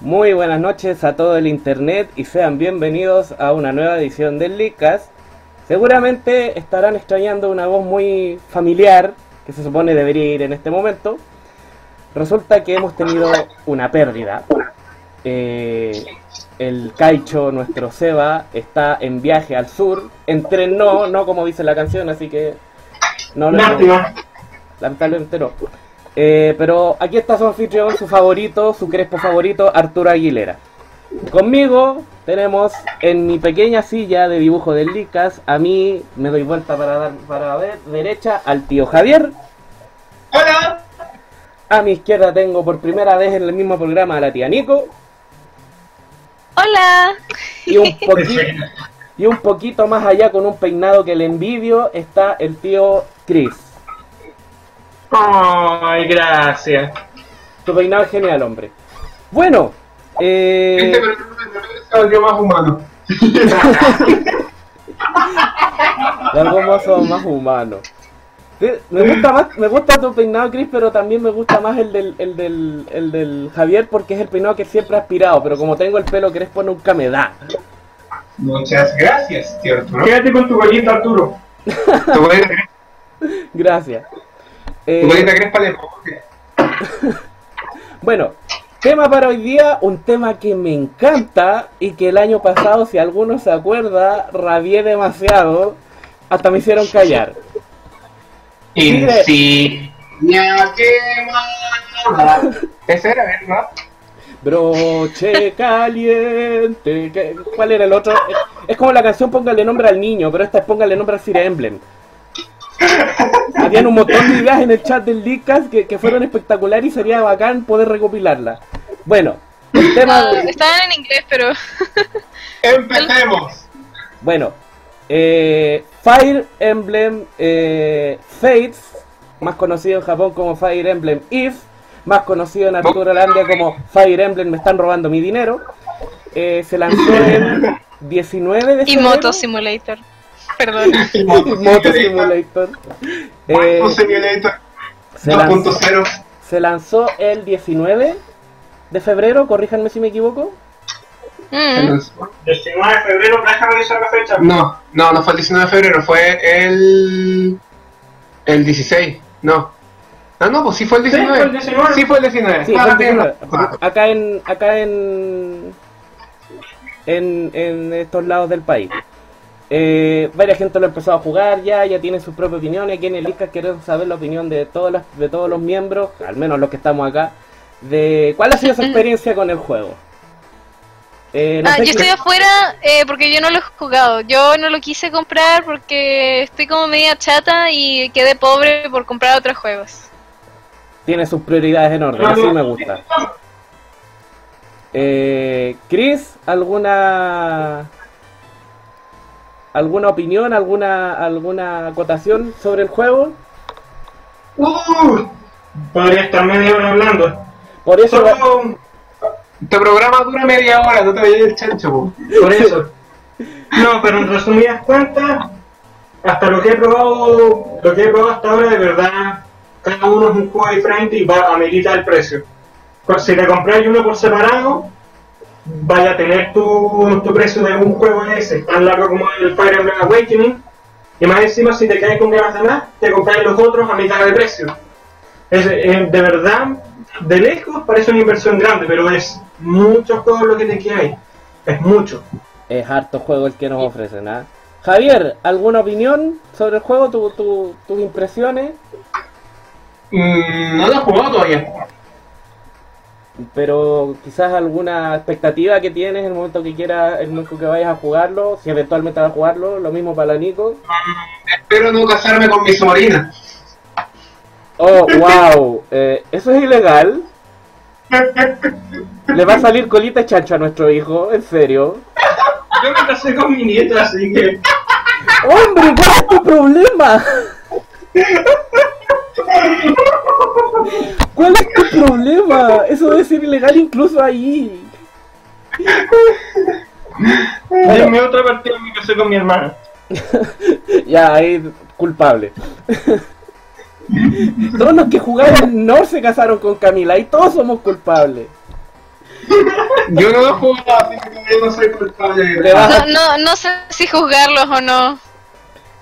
Muy buenas noches a todo el internet y sean bienvenidos a una nueva edición del Leadcast. Seguramente estarán extrañando una voz muy familiar que se supone debería ir en este momento. Resulta que hemos tenido una pérdida. Eh, el Caicho, nuestro Seba, está en viaje al sur. Entrenó, no como dice la canción, así que no lo lamentablemente no. Eh, pero aquí está su anfitrión, su favorito, su crespo favorito, Arturo Aguilera. Conmigo tenemos en mi pequeña silla de dibujo del Licas, a mí me doy vuelta para dar para ver derecha al tío Javier. Hola. A mi izquierda tengo por primera vez en el mismo programa a la tía Nico. Hola. Y un, poqui- y un poquito más allá con un peinado que le envidio está el tío Chris. Ay, gracias. Tu peinado es genial, hombre. Bueno, eh, Este programa se volvió más humano. De algún modo más humanos. Sí, Me gusta más, me gusta tu peinado, Chris, pero también me gusta más el del, el del, el del Javier porque es el peinado que siempre he aspirado, pero como tengo el pelo crespo nunca me da. Muchas gracias, tío Arturo. Quédate con tu bolita, Arturo. Gracias. Eh, pobre. bueno, tema para hoy día, un tema que me encanta y que el año pasado, si alguno se acuerda, rabié demasiado, hasta me hicieron callar. Insignia quemada. Ese era, ¿verdad? Broche caliente. ¿qué- ¿Cuál era el otro? Es, es como la canción Póngale nombre al niño, pero esta es Póngale nombre al Fire Emblem. Habían un montón de ideas en el chat del Leadcast que, que fueron espectaculares y sería bacán poder recopilarlas. Bueno, el tema. Ah, estaban en inglés, pero Empecemos. Bueno, eh, Fire Emblem eh, Fates, más conocido en Japón como Fire Emblem If, más conocido en Arturo como Fire Emblem Me están robando mi dinero, eh, se lanzó el 19 de y febrero. Moto Simulator. Perdón. Moto Simulator. Eh, Moto Simulator se, lanzó, 2.0. se lanzó el 19 de febrero, corríjanme si me equivoco. Mm. 19 de febrero, déjame revisar la fecha. No, no, no fue el 19 de febrero, fue el. El 16. No. Ah, no, pues sí fue el Sí, 19. fue el 19. Sí, fue el 19. Sí, Ah, fue el bien. 19. acá en acá en en, en estos lados del país. Eh, varias gente lo ha empezado a jugar ya, ya tiene su propia opinión y aquí en el queremos saber la opinión de todas las, de todos los miembros, al menos los que estamos acá, de cuál ha sido su experiencia con el juego. Eh, no Ah, yo qué- estoy afuera eh, porque yo no lo he jugado. Yo no lo quise comprar porque estoy como media chata y quedé pobre por comprar otros juegos. tiene sus prioridades en orden, así me gusta. Eh, Chris, ¿alguna alguna opinión, alguna alguna acotación sobre el juego? Uh, podría estar media hora hablando. Por eso Solo Este programa dura media hora, no te vayas el chancho, po. por eso. No, pero en resumidas cuentas, hasta lo que he probado, lo que he probado hasta ahora, de verdad, cada uno es un juego diferente y va a meditar el precio. Si te compras uno por separado, vaya a tener tu, tu precio de un juego ese, tan largo como el Fire Emblem Awakening, y más encima si te caes con ganas de más, te compras los otros a mitad de precio. Es, eh, de verdad, de lejos parece una inversión grande, pero es mucho juego lo que te queda ahí. Es mucho. es harto juego el que nos ofrecen, ¿ah? Javier, ¿alguna opinión sobre el juego? Tu, tu- tus impresiones? Mm, no lo he jugado todavía. Pero quizás alguna expectativa que tienes en el momento que quieras, el momento que vayas a jugarlo, si eventualmente vas a jugarlo, lo mismo para la Nico. Espero no casarme con mi sobrina. Oh, wow, eh, eso es ilegal. Le va a salir colita chancho a nuestro hijo, en serio. Yo me casé con mi nieta, así que. ¡Hombre, cuál es tu problema! ¿Cuál es tu problema? Eso debe ser ilegal incluso ahí. Denme otra partida me casé con mi hermana. Ya, ahí culpable. Todos los que jugaron no se casaron con Camila y todos somos culpables. Yo no he jugado, así que yo no soy culpable No, no, no sé si juzgarlos o no.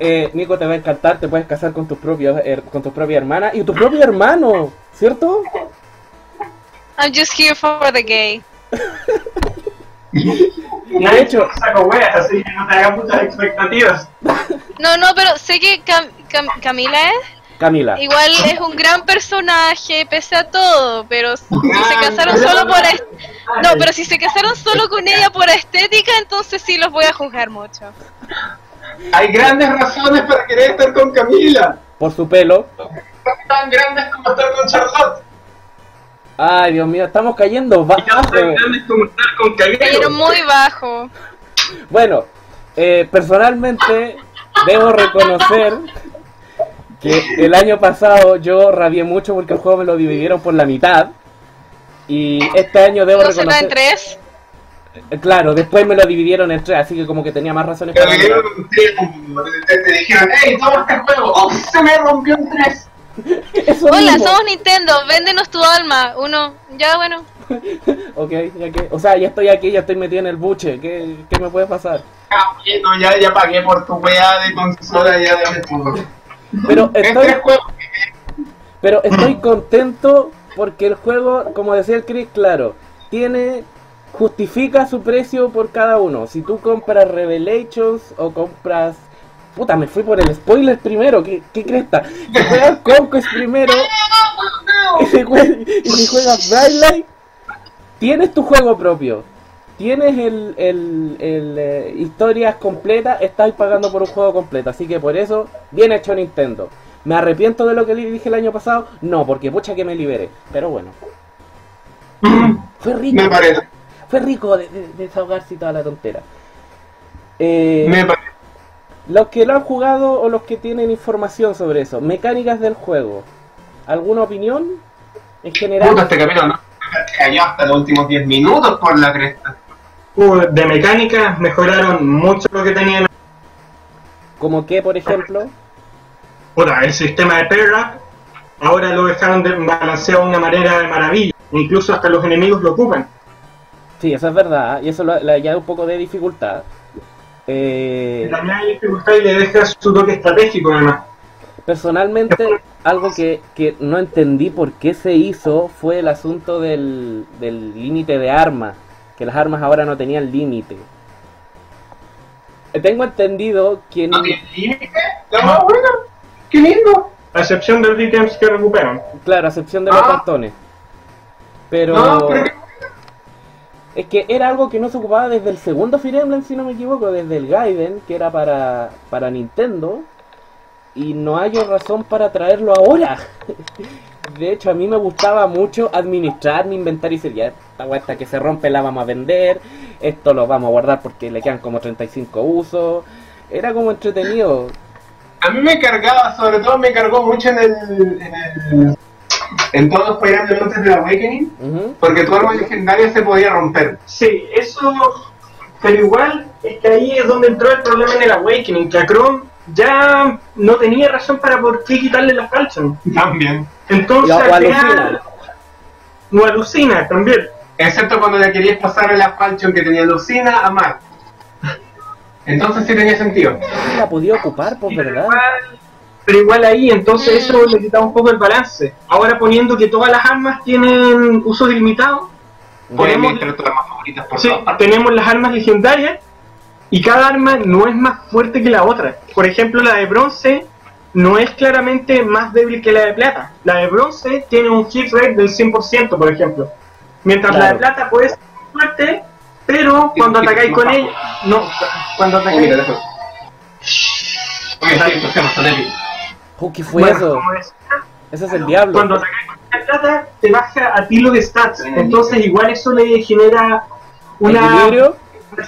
Eh, Nico te va a encantar, te puedes casar con tus propios her- con tu propia hermana y tu propio hermano, ¿cierto? I'm just here for the gay. Nadie hecho- saco weas, así que no te hagas muchas expectativas. No, no, pero sé que Cam- Cam- Camila es. Camila. Igual es un gran personaje, pese a todo, pero si se casaron solo por est- No, pero si se casaron solo con ella por estética, entonces sí los voy a juzgar mucho. Hay grandes razones para querer estar con Camila. Por su pelo. Tan grandes como estar con Charlotte. Ay, Dios mío, estamos cayendo Y bajo. no tan grandes como estar con Cayeron Camilo. muy bajo. Bueno, eh, personalmente debo reconocer que el año pasado yo rabié mucho porque el juego me lo dividieron por la mitad. Y este año debo ¿No será reconocer... en tres? Eh, Claro, después me lo dividieron en tres, así que como que tenía más razones para dieron un tiempo, te, te dijeron, hey, toma este juego. ¡Oh, se me rompió en tres! Eso Hola, mismo. somos Nintendo, véndenos tu alma. Uno, ya bueno. Ok, ya que... O sea, ya estoy aquí, ya estoy metido en el buche. ¿Qué, qué me puede pasar? No, ya, ya pagué por tu weá de consola, ya todo. Pero Es estoy, pero estoy contento porque el juego, como decía el Chris, claro, tiene justifica su precio por cada uno. Si tú compras Revelations o compras Puta, me fui por el spoiler primero, ¿qué, qué cresta? Si juegas Conquest primero y si jue- y si juegas Brightlight, tienes tu juego propio. Tienes el, el, el, eh, historias completas, estás pagando por un juego completo. Así que por eso, bien hecho Nintendo. ¿Me arrepiento de lo que le dije el año pasado? No, porque pucha que me libere. Pero bueno. Fue rico. Me parece. Fue rico de, de- desahogarse y toda la tontera. Eh, Me parece. los que lo han jugado o los que tienen información sobre eso, mecánicas del juego, ¿alguna opinión? En general, Puta, este capítulo no. Cayó hasta los últimos 10 minutos por la cresta. Uh, de mecánica mejoraron mucho lo que tenían. como que, por ejemplo, Puta, el sistema de up ahora lo dejaron de balanceado de una manera de maravilla. Incluso hasta los enemigos lo ocupan. Sí, eso es verdad, y eso lo- le añade un poco de dificultad. Eh, También hay dificultad y le deja su toque estratégico además. personalmente, algo que, que no entendí por qué se hizo fue el asunto del del límite de armas, que las armas ahora no tenían límite. Eh, Tengo entendido que ¿No tiene límite? La más buena. ¡Qué lindo! A excepción de los ítems que recuperan. Claro, a excepción de los Ah. cartones. Pero, No, pero qué- es que era algo que no se ocupaba desde el segundo Fire Emblem, si no me equivoco, desde el Gaiden, que era para, para Nintendo. Y no hay razón para traerlo ahora. De hecho, a mí me gustaba mucho administrar mi inventario y ya, esta esta que se rompe la vamos a vender, esto lo vamos a guardar porque le quedan como 35 usos. Era como entretenido. A mí me cargaba, sobre todo me cargó mucho en el. en, el, en todos los Fire Emblem antes del Awakening, Ujú. porque tu arma legendaria se podía romper. Sí, eso. Pero igual es que ahí es donde entró el problema en el Awakening, que a Chrome ya no tenía razón para por qué quitarle la falchion. También. Entonces, O al alucina. no alucina también. Excepto cuando le querías pasar la falchion que tenía Lucina a Mark. Entonces sí tenía sentido. La podía ocupar, pues, ¿verdad? igual, pero igual ahí, entonces eso le quita un poco el balance. Ahora poniendo que todas las armas tienen uso ilimitado, Puedes Ponemos- armas por sí, tenemos las armas legendarias y cada arma no es más fuerte que la otra. Por ejemplo, la de bronce no es claramente más débil que la de plata. La de bronce tiene un hit rate del 100%, por ejemplo. Mientras la de plata puede ser fuerte, pero cuando atacáis con ella... No, cuando Oh, atacáis... Oye, Oh, ¿Qué fue Bueno, eso? Ese es el diablo. Cuando atacas con la plata, te baja a ti lo de stats. Entonces, igual eso le genera una,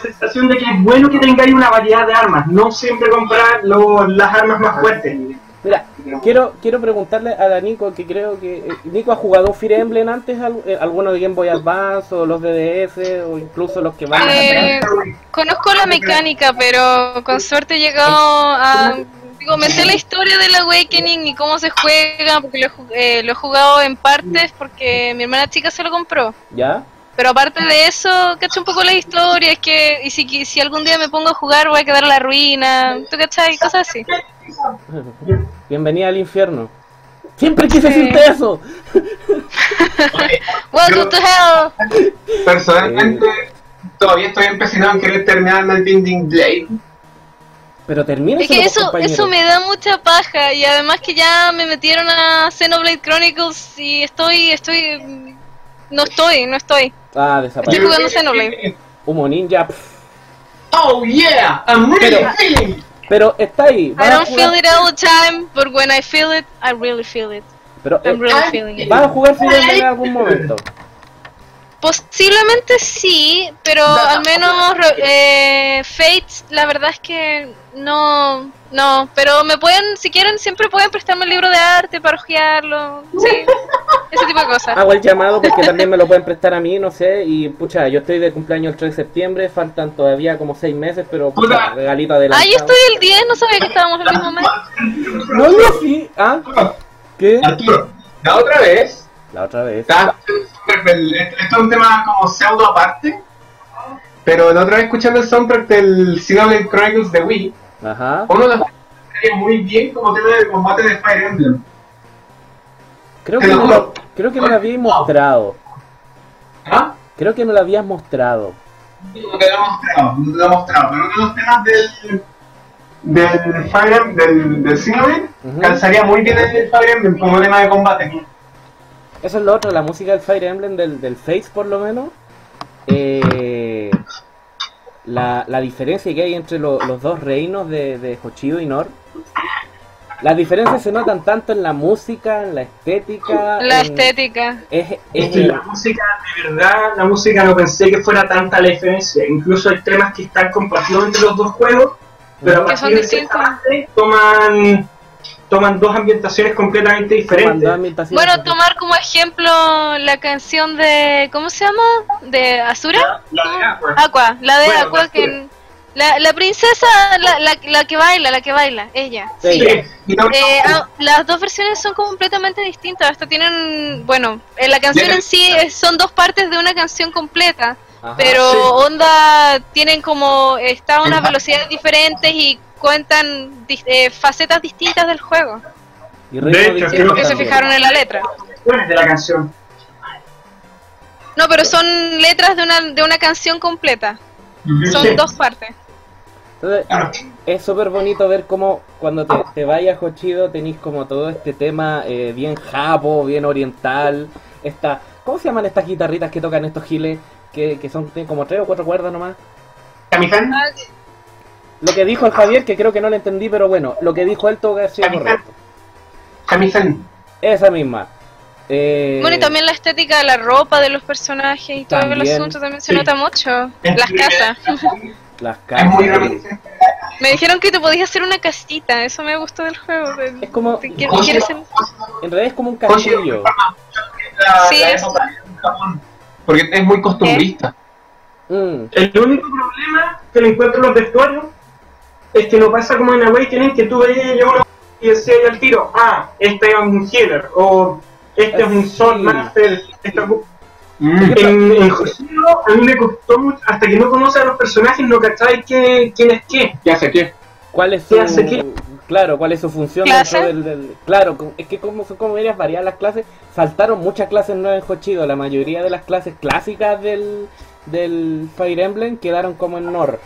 sensación de que es bueno que tengáis una variedad de armas. No siempre comprar lo- las armas más fuertes. Mira, quiero, quiero preguntarle a la Nico, que creo que... eh, Nico ha jugado Fire Emblem antes, eh, alguno de Game Boy Advance, o los de DS, o incluso los que van Eh, atrás. conozco la mecánica, pero con suerte he llegado a... Digo, me sé la historia del Awakening y cómo se juega, porque lo, eh, lo he jugado en partes porque mi hermana chica se lo compró. ¿Ya? Pero aparte de eso, cacho un poco la historia, es que y si, si algún día me pongo a jugar voy a quedar en la ruina, ¿tú cachai? Cosas así. Bienvenida al infierno. Siempre quise Sí. decirte eso. Welcome to hell. Personalmente, todavía estoy empecinado en querer terminar el Binding Blade. Pero termina Es que eso, eso me da mucha paja y además que ya me metieron a Xenoblade Chronicles y estoy, estoy, no estoy, no estoy. Ah, Estoy desapareció. jugando Xenoblade. Humo ninja. pff. Oh yeah, I'm really Pero- feeling. Pero está ahí. I don't feel it all the time, but when I feel it, I really feel it. Pero eh, I'm really feeling it. vas a jugar Emblem en algún momento. Posiblemente sí, pero al menos eh, Fates, la verdad es que no, no, pero me pueden, si quieren, siempre pueden prestarme el libro de arte para hojearlo, sí, ese tipo de cosas. Hago el llamado porque también me lo pueden prestar a mí, no sé. Y pucha, yo estoy de cumpleaños el 3 de septiembre. Faltan todavía como 6 meses, pero pucha, Puta. regalito adelantado. Ah, yo estoy el 10, no sabía que estábamos el mismo mes. No, no, sí. ¿Ah? ¿Qué? Arturo, la otra vez, La otra vez. esto es un tema como pseudo aparte, pero la otra vez escuchando el soundtrack del Xenoblade Chronicles de Wii, Ajá. uno de los muy bien como tema de combate de Fire Emblem. Creo que, juro. lo, creo que me lo habías mostrado. ¿Ah? Creo que me lo habías mostrado. No te lo he mostrado, no te lo he mostrado, pero uno de los temas del, del Fire Emblem, del, del Xenoblade, calzaría muy bien en el Fire Emblem como tema de combate. Eso es lo otro, la música del Fire Emblem, del, del Face por lo menos. Eh, la, la diferencia que hay entre lo- los dos reinos de, de Hochido y Nor. Las diferencias se notan tanto en la música, en la estética. La en- estética. Es, Es es que la música, de verdad, la música no pensé que fuera tanta la diferencia. Incluso hay temas que están compartidos entre los dos juegos, pero a partir de cierta distintos. parte toman, toman dos ambientaciones completamente diferentes. Bueno, tomar como ejemplo la canción de, ¿cómo se llama? ¿De? La de Aqua. Aqua, la de Bueno, Aqua, que... La, la princesa, la, la, la que baila, la que baila, ella. Sí. Sí. Sí, Y no- Eh, ah, las dos versiones son completamente distintas, hasta tienen, bueno, eh, la canción en sí es- son dos partes de una canción completa, Ajá. pero sí. onda tienen como, está a unas velocidades diferentes y cuentan eh, facetas distintas del juego, Y de hecho, sí, porque se fijaron en la letra. de la canción. No, pero son letras de una, de una canción completa, son Sí. dos partes. Entonces, es súper bonito ver cómo cuando te, te vayas Hochido tenéis como todo este tema eh, bien japo, bien oriental. Esta, ¿Cómo se llaman estas guitarritas que tocan estos giles? Que, que son tienen como tres o cuatro cuerdas nomás. Kami-san, Ah, Lo que dijo el Javier, que creo que no lo entendí, pero bueno, lo que dijo él todo que ha sido correcto. Kami-san. Esa misma. Eh, Bueno, y también la estética de la ropa de los personajes y todo el También. asunto también se Sí. nota mucho. Es Las casas. Las Es muy casas. Me dijeron que te podías hacer una casita, eso me gustó del juego. Es como, en realidad es como un castillo. Sí, la es- Porque es muy costumbrista. Mm, El único problema que le encuentro en los vestuarios es que no pasa como en Awakening que tú veías ya uno y decías al tiro, ah, este es un healer, o este es un. Sword Master. esta cu- Mm. En, en a mí me costó mucho, hasta que no conoces a los personajes, no cacháis qué- quién es qué. ¿Qué hace qué? ¿Cuál es ¿Qué su, hace qué? claro, cuál es su función ¿Clase? dentro del, del- claro, es que como son como varias variadas las clases, saltaron muchas clases nuevas en Hochido, la mayoría de las clases clásicas del, del Fire Emblem quedaron como en Nor.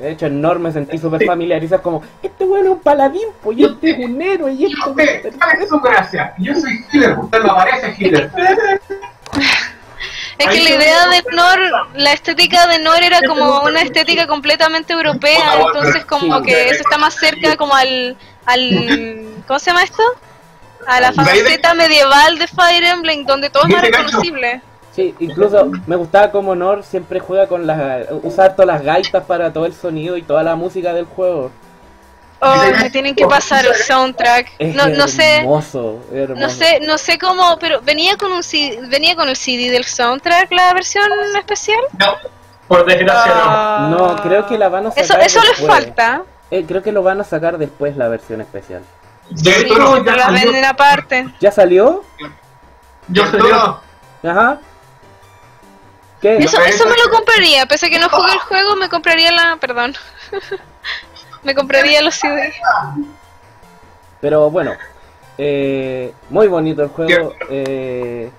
De hecho, en Nor me sentí súper familiarizado como, este bueno es un paladín, pues y este es un héroe, y esto... ¿Qué? ¿Cuál es su gracia? Yo soy healer, usted no parece healer. Es que Ahí la idea de Nor, la estética de Nor era como una estética completamente europea, entonces como que eso está más cerca como al, al ¿cómo se llama esto? A la faceta medieval de Fire Emblem, donde todo es más Dice Nacho. reconocible. Sí, incluso me gustaba como Nor siempre juega con las... usar todas las gaitas para todo el sonido y toda la música del juego. Oh, me tienen que pasar el soundtrack. Es No, no sé, hermoso, hermoso. no sé, no sé cómo, pero venía con un CD, venía con el CD del soundtrack la versión especial. No. Por desgracia Ah. No, creo que la van a sacar Eso, eso les falta. Eh, creo que lo van a sacar después la versión especial. De Sí, pero la venden aparte. ¿Ya salió? yo Arturo, Ajá. ¿Qué? Eso, eso me lo compraría, pese a que no jugué el juego, me compraría la... Perdón. me compraría los CD. Pero bueno, eh, muy bonito el juego. eh,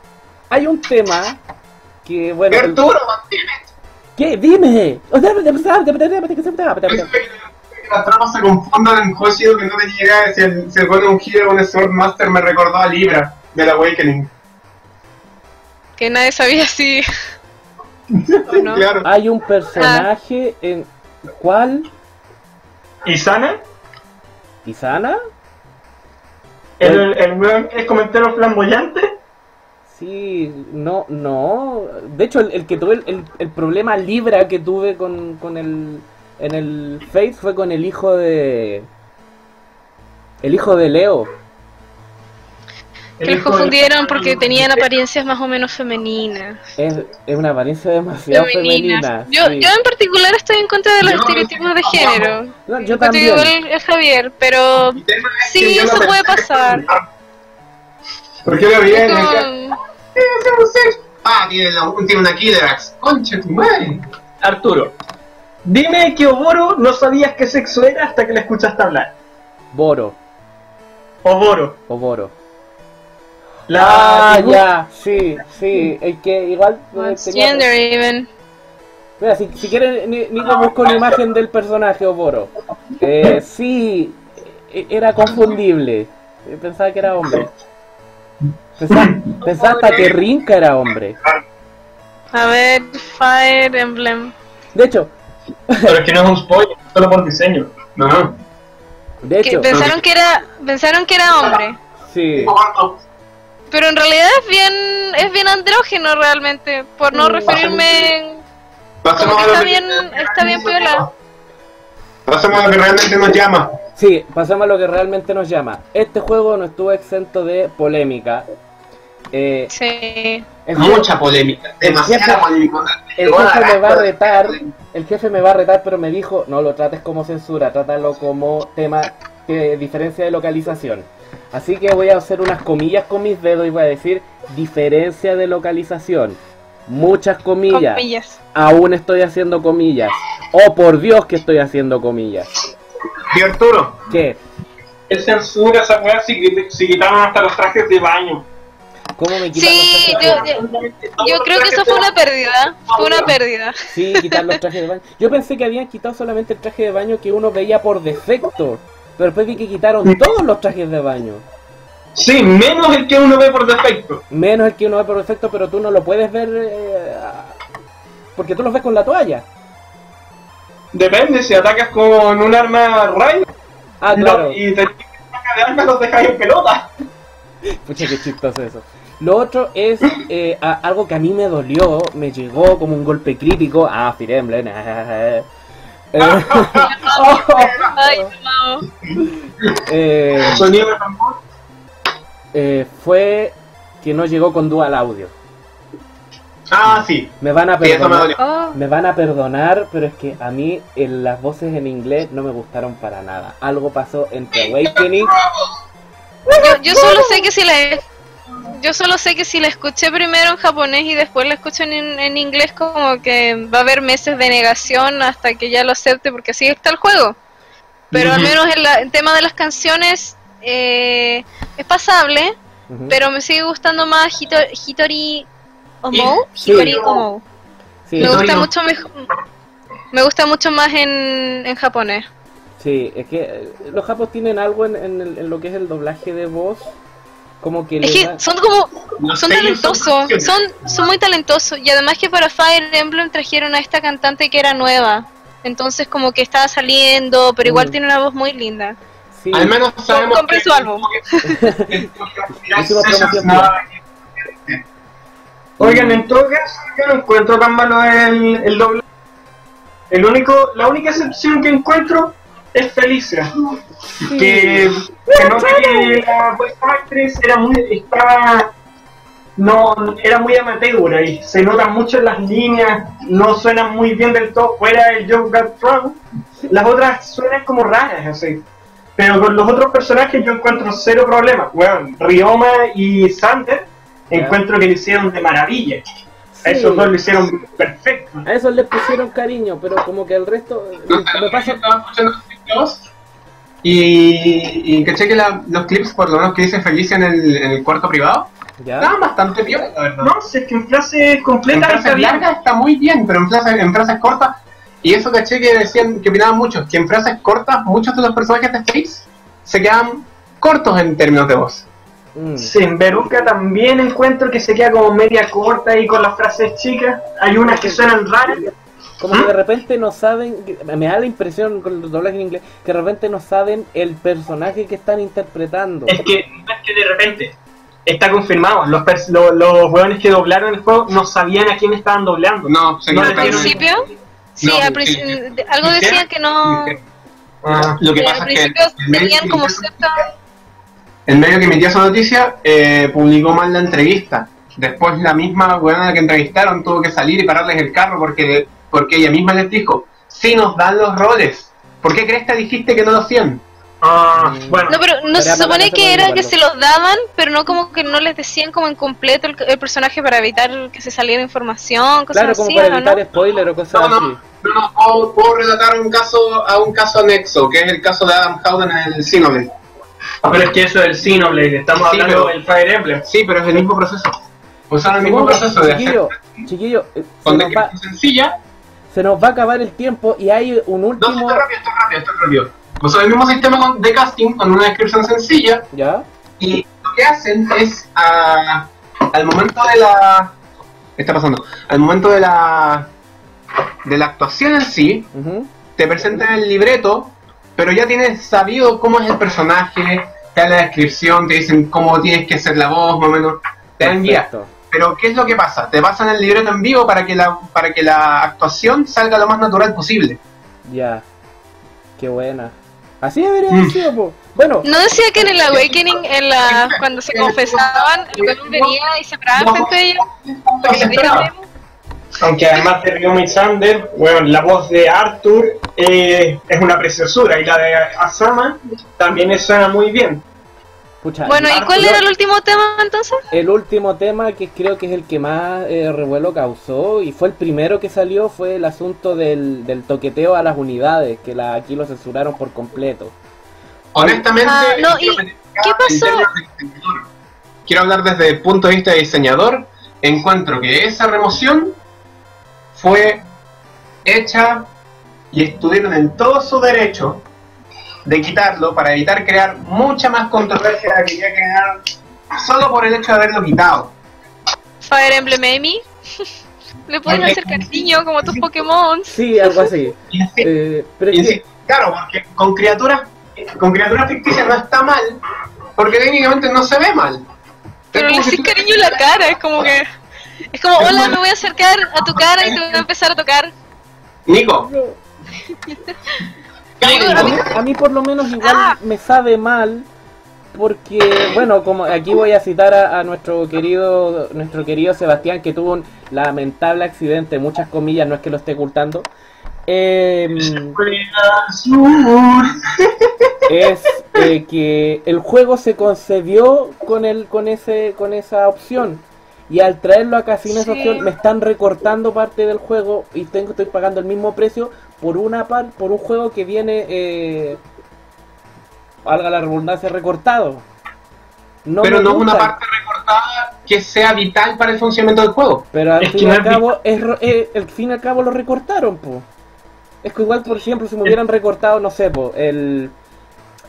hay un tema que, bueno... el- Arturo, ¿Qué? Dime. las tramas se confundan en Hoshio que no te llega si el, si el un Hero o un Swordmaster me recordó a Libra del Awakening. Que nadie sabía si... ¿O no? Claro. Hay un personaje en... ¿Cuál? ¿Y Sana? ¿Isana? ¿El, el es comentario flamboyante? Sí, no, no. De hecho, el, el que tuve el, el- el problema Libra que tuve con, con el en el Fate fue con el hijo de el hijo de Leo. Que los confundieron porque tenían apariencias más o menos femeninas. Es, es una apariencia demasiado Femeninas. femenina. Yo, sí. yo en particular estoy en contra de los estereotipos de género. No, yo también. el, el Javier, pero El tema es sí, que eso no puede pasar. Porque lo vi y decía, Con- ¿qué hacemos esto? Ah, tiene, la- tiene una Killer Axe. Concha tu madre. Arturo, dime que Oboro no sabías qué sexo era hasta que le escuchaste hablar. Boro Oboro. o Boro. La Ah, ya, sí, sí. Es que igual. eh, gender even? Mira, si, si quieren, ni, ni lo busco una imagen del personaje Oboro. Eh, sí, e- era confundible. Eh, Pensaba que era hombre. Pensaba, pensaba hasta que Rinka era hombre. A ver, Fire Emblem. De hecho, Pero es que no es un spoiler, solo por diseño. No. de Que hecho, pensaron que era pensaron que era hombre. sí. Pero en realidad es bien es bien andrógeno realmente, por no referirme Pasemos a lo está que- bien está bien piola. Pasemos a lo que realmente nos llama. Sí, pasamos a lo que realmente nos llama. Este juego no estuvo exento de polémica. Eh, Sí. Mucha polémica. Demasiada polémica. el jefe me va a retar, el jefe me va a retar, pero me dijo, no lo trates como censura, trátalo como tema que diferencia de localización. Así que voy a hacer unas comillas con mis dedos y voy a decir diferencia de localización. Muchas comillas. Comillas. Aún estoy haciendo comillas. Oh, por Dios que estoy haciendo comillas. Y Arturo, ¿Qué? Es censura esa weá si, si quitaron hasta los trajes de baño. ¿Cómo me quitan Sí, los yo, trajes de baño? yo, yo creo que eso fue una pérdida. Fue una pérdida. Sí, quitar los trajes de baño. Yo pensé que habían quitado solamente el traje de baño que uno veía por defecto. Pero después vi que quitaron todos los trajes de baño. Sí, menos el que uno ve por defecto. Menos el que uno ve por defecto, pero tú no lo puedes ver eh, porque tú los ves con la toalla. Depende, si atacas con un arma rayo Ah, claro. y te de armas los dejas en pelota. Pucha, qué chistoso eso. Lo otro es eh, a- algo que a mí me dolió, me llegó como un golpe crítico. Ah, Fire Emblem. eh. eh, Sonido de tambor. eh, fue que no llegó con dual audio. Ah, sí. Me van a Sí, eso me perdonar. Oh, Me van a perdonar, pero es que a mí en las voces en inglés no me gustaron para nada. Algo pasó entre Awakening. yo, yo solo sé que si la yo solo sé que si la escuché primero en japonés y después la escucho en, en inglés como que va a haber meses de negación hasta que ya lo acepte porque así está el juego. Pero al menos en la- el tema de las canciones eh, es pasable, pero me sigue gustando más Hito- Hitori Omo. Sí. Hitori Omo. Sí, Me no, gusta no. mucho mejor. Me gusta mucho más en, en japonés. sí, es que eh, los japos tienen algo en, en el- en lo que es el doblaje de voz. Como que Es que da- son como Los son sellos son talentosos, son, son muy talentosos y además que para Fire Emblem trajeron a esta cantante que era nueva, entonces como que estaba saliendo, pero igual Mm. tiene una voz muy linda. sí, Al menos sabemos compre que- su álbum. Promoción. Oigan, en todo caso, yo no encuentro tan malo el, el doble. El único, la única excepción que encuentro es Felicia. Que se nota que la voice actress era muy, estaba, no, era muy amateur y se notan mucho en las líneas, no suenan muy bien del todo, fuera el Joe Got las otras suenan como raras así. Pero con los otros personajes yo encuentro cero problema. Bueno, Rioma y Sander encuentro que lo hicieron de maravilla. A esos dos lo hicieron perfecto. A esos les pusieron cariño, pero como que el resto No, me pasa y, y caché que la- los clips, por lo menos que dice Felicia en el, en el cuarto privado, ya. estaban bastante bien, la verdad. No, si es que en frases en completas está frases bien. largas está muy bien, pero en frases, en frases cortas, y eso caché que decían, que opinaban muchos, que en frases cortas muchos de los personajes de Fates se quedan cortos en términos de voz. Mm. Sí, en Veruca también encuentro que se queda como media corta ahí con las frases chicas. Hay unas que suenan raras. Como que de repente no saben, me da la impresión con los doblajes en inglés, que de repente no saben el personaje que están interpretando. Es que no es que de repente está confirmado. Los, pers- lo- los hueones que doblaron el juego no sabían a quién estaban doblando. No, se No, ¿Al principio? Sí, No, al principio. Algo decía que no. Ah, Lo que que pasa al es que principio el medio tenían que como cierta. el medio que emitía esa noticia eh, publicó mal la entrevista. Después la misma buena que entrevistaron tuvo que salir y pararles el carro porque, porque ella misma les dijo, si nos dan los roles, ¿por qué crees que dijiste que no lo hacían? Ah, bueno. No, pero no se supone que era que ¿no? se los daban, pero no como que no les decían como en completo el, el personaje para evitar que se saliera información, cosas Claro, como así, para ¿o evitar no? spoiler o cosas No, no, así. no, no, puedo, puedo relatar un caso a un caso anexo, que es el caso de Adam Howden en el Xenoblade. Pero es que eso es el Xenoblade. Estamos Sí, hablando pero- del Fire Emblem. Sí, pero es el mismo proceso. Usaron el mismo proceso de hacer chiquillo, chiquillo, eh, nos, va, sencilla. se nos va a acabar el tiempo y hay un No, último... está rápido, está rápido, está rápido. Usan el mismo sistema de casting con una descripción sencilla ¿Ya? y lo que hacen es ah, al momento de la ¿qué está pasando? Al momento de la de la actuación en sí, te presentan el libreto, pero ya tienes sabido cómo es el personaje, te dan la descripción, te dicen cómo tienes que hacer la voz, más o menos, te dan guía. Pero ¿qué es lo que pasa? Te pasan el libreto en vivo para que la para que la actuación salga lo más natural posible. Ya. Qué buena. Así debería Mm. haber sido, po. Bueno, No decía que en el Awakening, en la, cuando se confesaban, el weón venía y se paraba frente a ellos. Aunque además de Ryomi Sander, bueno, la voz de Arthur eh, es una preciosura y la de Asama también suena muy bien. Pucha, Bueno, ¿y cuál era el último tema entonces? el último tema que creo que es el que más eh, revuelo causó y fue el primero que salió fue el asunto del, del toqueteo a las unidades, que la, aquí lo censuraron por completo. Honestamente, Ah, no, ¿y qué pasó? Quiero hablar desde el punto de vista de diseñador. Encuentro que esa remoción fue hecha y estuvieron en todo su derecho de quitarlo para evitar crear mucha más controversia de la que quería crear solo por el hecho de haberlo quitado. Fire Emblem Amy. Le pueden Porque- hacer cariño como tus Pokémon. Sí, algo así. Y así- Eh, pero que- así- claro, porque con criaturas con criaturas ficticias no está mal, porque técnicamente no se ve mal. Pero le haces cariño en la cara, es como que. Es como, hola, me voy a acercar a tu cara y te voy a empezar a tocar. Nico, A mí, a mí por lo menos igual Ah. me sabe mal porque bueno como aquí voy a citar a, a nuestro querido nuestro querido Sebastián que tuvo un lamentable accidente muchas comillas no es que lo esté ocultando em, es eh, que el juego se concebió con el con ese con esa opción y al traerlo acá sin esa Sí. opción me están recortando parte del juego y tengo estoy pagando el mismo precio por una par, por un juego que viene eh, valga la redundancia recortado no pero no es una parte recortada que sea vital para el funcionamiento del juego. Pero al Es fin y al es cabo, es, ro- eh, al fin y al cabo lo recortaron, po. Es que igual, por ejemplo, si me hubieran recortado, no sé, po, el...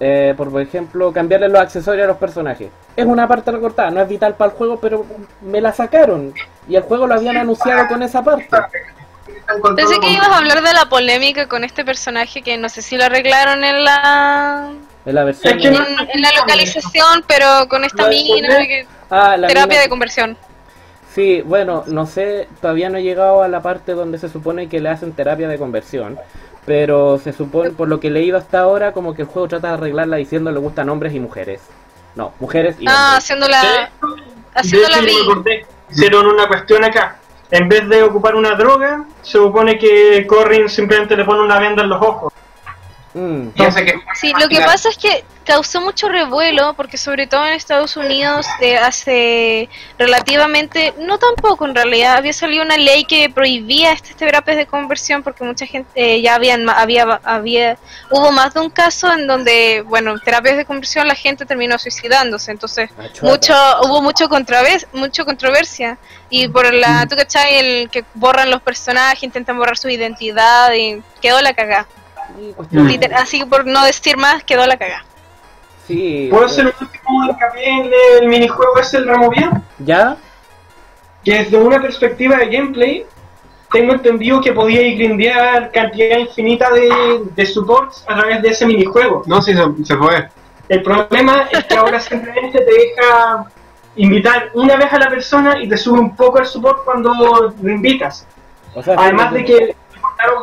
eh, por ejemplo, cambiarle los accesorios a los personajes. Es una parte recortada, no es vital para el juego, pero me la sacaron. Y el juego lo habían anunciado con esa parte. Pensé que ibas a hablar de la polémica con este personaje que no sé si lo arreglaron en la En la versión... Es que en, no- en la localización, pero con esta ¿La mina, que- Ah, la terapia mina- de conversión. Sí, bueno, no sé, todavía no he llegado a la parte donde se supone que le hacen terapia de conversión. Pero se supone, por lo que he leído hasta ahora, como que el juego trata de arreglarla diciendo le gustan hombres y mujeres. No, mujeres y Ah, hombres. haciéndola, De haciéndola acordé, hicieron una cuestión acá. En vez de ocupar una droga, se supone que Corrin simplemente le pone una venda en los ojos. Mm. Que Sí, lo que pasa es que causó mucho revuelo porque sobre todo en Estados Unidos de hace relativamente, no tampoco en realidad, había salido una ley que prohibía estas terapias de conversión porque mucha gente eh, ya habían había había hubo más de un caso en donde, bueno, terapias de conversión la gente terminó suicidándose, entonces Ah, mucho hubo mucho mucho controversia. Y por la tú cachai el que borran los personajes, intentan borrar su identidad y quedó la cagada. Y cuestión- Liter- así que por no decir más, quedó la cagada. Sí. ¿Puedo eh, hacer un último hincapié en el minijuego ese, el Ramovia? ¿Ya? Que desde una perspectiva de gameplay, tengo entendido que podíais grindear cantidad infinita de, de supports a través de ese minijuego. No, sí, se, se fue. El problema es que ahora simplemente te deja invitar una vez a la persona y te sube un poco el support cuando lo invitas. O sea, Además de que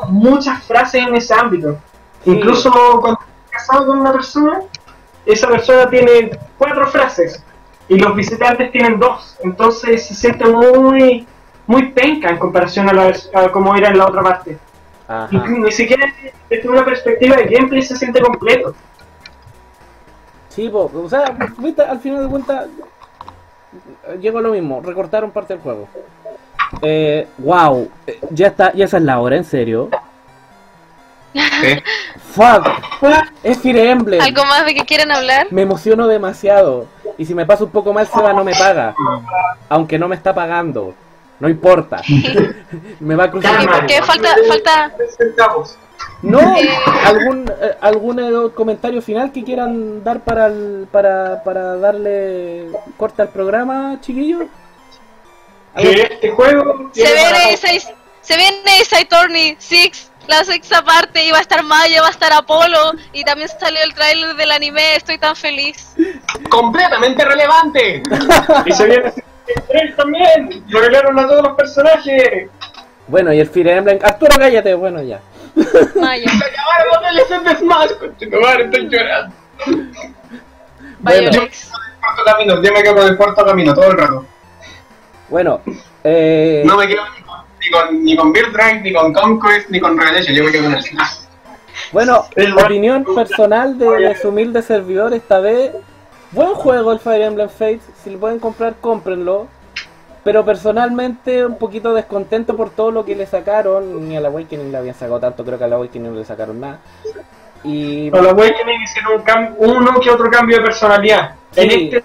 muchas frases en ese ámbito. Sí. Incluso cuando estás casado con una persona, esa persona tiene cuatro frases y los visitantes tienen dos. Entonces se siente muy muy penca en comparación a, la, a como era en la otra parte. Ajá. Ni siquiera desde una perspectiva de gameplay se siente completo. Sí, po, o sea, al final de cuentas, llegó lo mismo, recortaron parte del juego. Eh, wow, eh, ya está, ya esa es la hora, en serio. Sí. Fuck, es Fire Emblem. ¿Algo más de que quieran hablar? Me emociono demasiado. Y si me pasa un poco mal, Seba no me paga. Aunque no me está pagando. No importa. me va a ¿Y crucificar. por qué falta, falta. No, algún eh, algún eh, comentario final que quieran dar para el- para para darle corte al programa, chiquillos. Que este juego se viene esa, se viene esa Tourney 6, la sexta parte, y va a estar Maya, va a estar Apolo, y también salió el tráiler del anime, estoy tan feliz. ¡Completamente relevante! Y se viene el 3 también. Revelaron a todos los personajes. Bueno, y el Fire Emblem. Arturo, cállate. Bueno, ya. Maya, ¡Acabaron los DLC de Smash! Continuar, estoy llorando. Bueno, Violex. Cuarto camino, yo me quedo con el cuarto camino todo el rato. Bueno eh, No me quedo ni con, ni con, ni con Beard Drive, ni con Conquest, ni con Revelation, yo me quedo con el Smash. bueno, opinión personal de, de su humilde servidor esta vez. Buen juego el Fire Emblem Fates. Si lo pueden comprar, cómprenlo. Pero personalmente un poquito descontento por todo lo que le sacaron. Ni a la Awakening le habían sacado tanto, creo que a la Awakening no le sacaron nada. Y A los Awakening hicieron un cam- uno que otro cambio de personalidad. En este,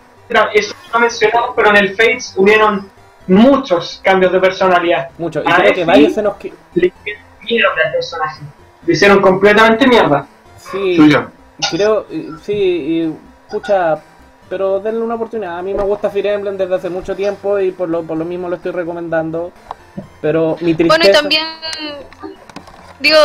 eso no mencionamos, pero en el Fates hubieron muchos cambios de personalidad. mucho. Y A creo que varios se nos... que- Le hicieron mierda al personaje. Hicieron completamente mierda. Sí, creo... Sí, y... Pucha... Pero denle una oportunidad. A mí me gusta Fire Emblem desde hace mucho tiempo y por lo, por lo mismo lo estoy recomendando. Pero mi tristeza... Bueno, y también, digo,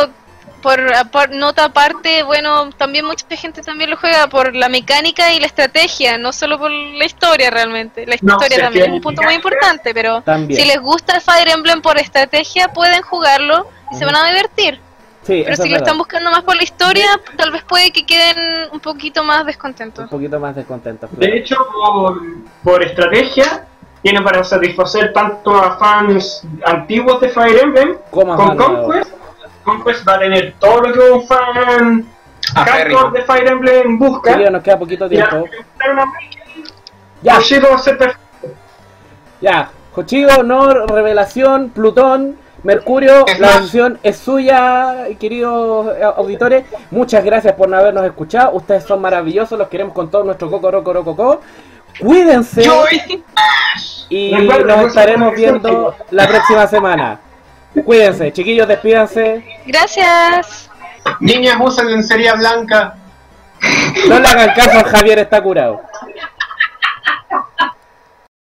por, por nota aparte, bueno, también mucha gente también lo juega por la mecánica y la estrategia, no solo por la historia realmente. La No, historia también es un punto muy importante, pero También. si les gusta el Fire Emblem por estrategia, pueden jugarlo y se van a divertir. Sí, Pero si es lo están buscando más por la historia, tal vez puede que queden un poquito más Un descontentos. poquito más descontentos. claro. De hecho, por, por estrategia, tiene para satisfacer tanto a fans antiguos de Fire Emblem Como a con fans nuevos. Conquest. Conquest va a tener todo lo que un fan hardcore de Fire Emblem busca. Chiquillos, nos queda poquito tiempo. Ya, Yoshiro va a ser perfecto. ya. Hochido, Honor, Revelación, Plutón, Mercurio, Es la decisión es suya, queridos eh, auditores. Muchas gracias por no habernos escuchado. Ustedes son maravillosos, los queremos con todo nuestro coco, roco, roco, coco. Cuídense y nos estaremos viendo la próxima semana. Cuídense, chiquillos, despídanse. Gracias. Niñas usan lencería blanca. No le hagan caso, Javier está curado.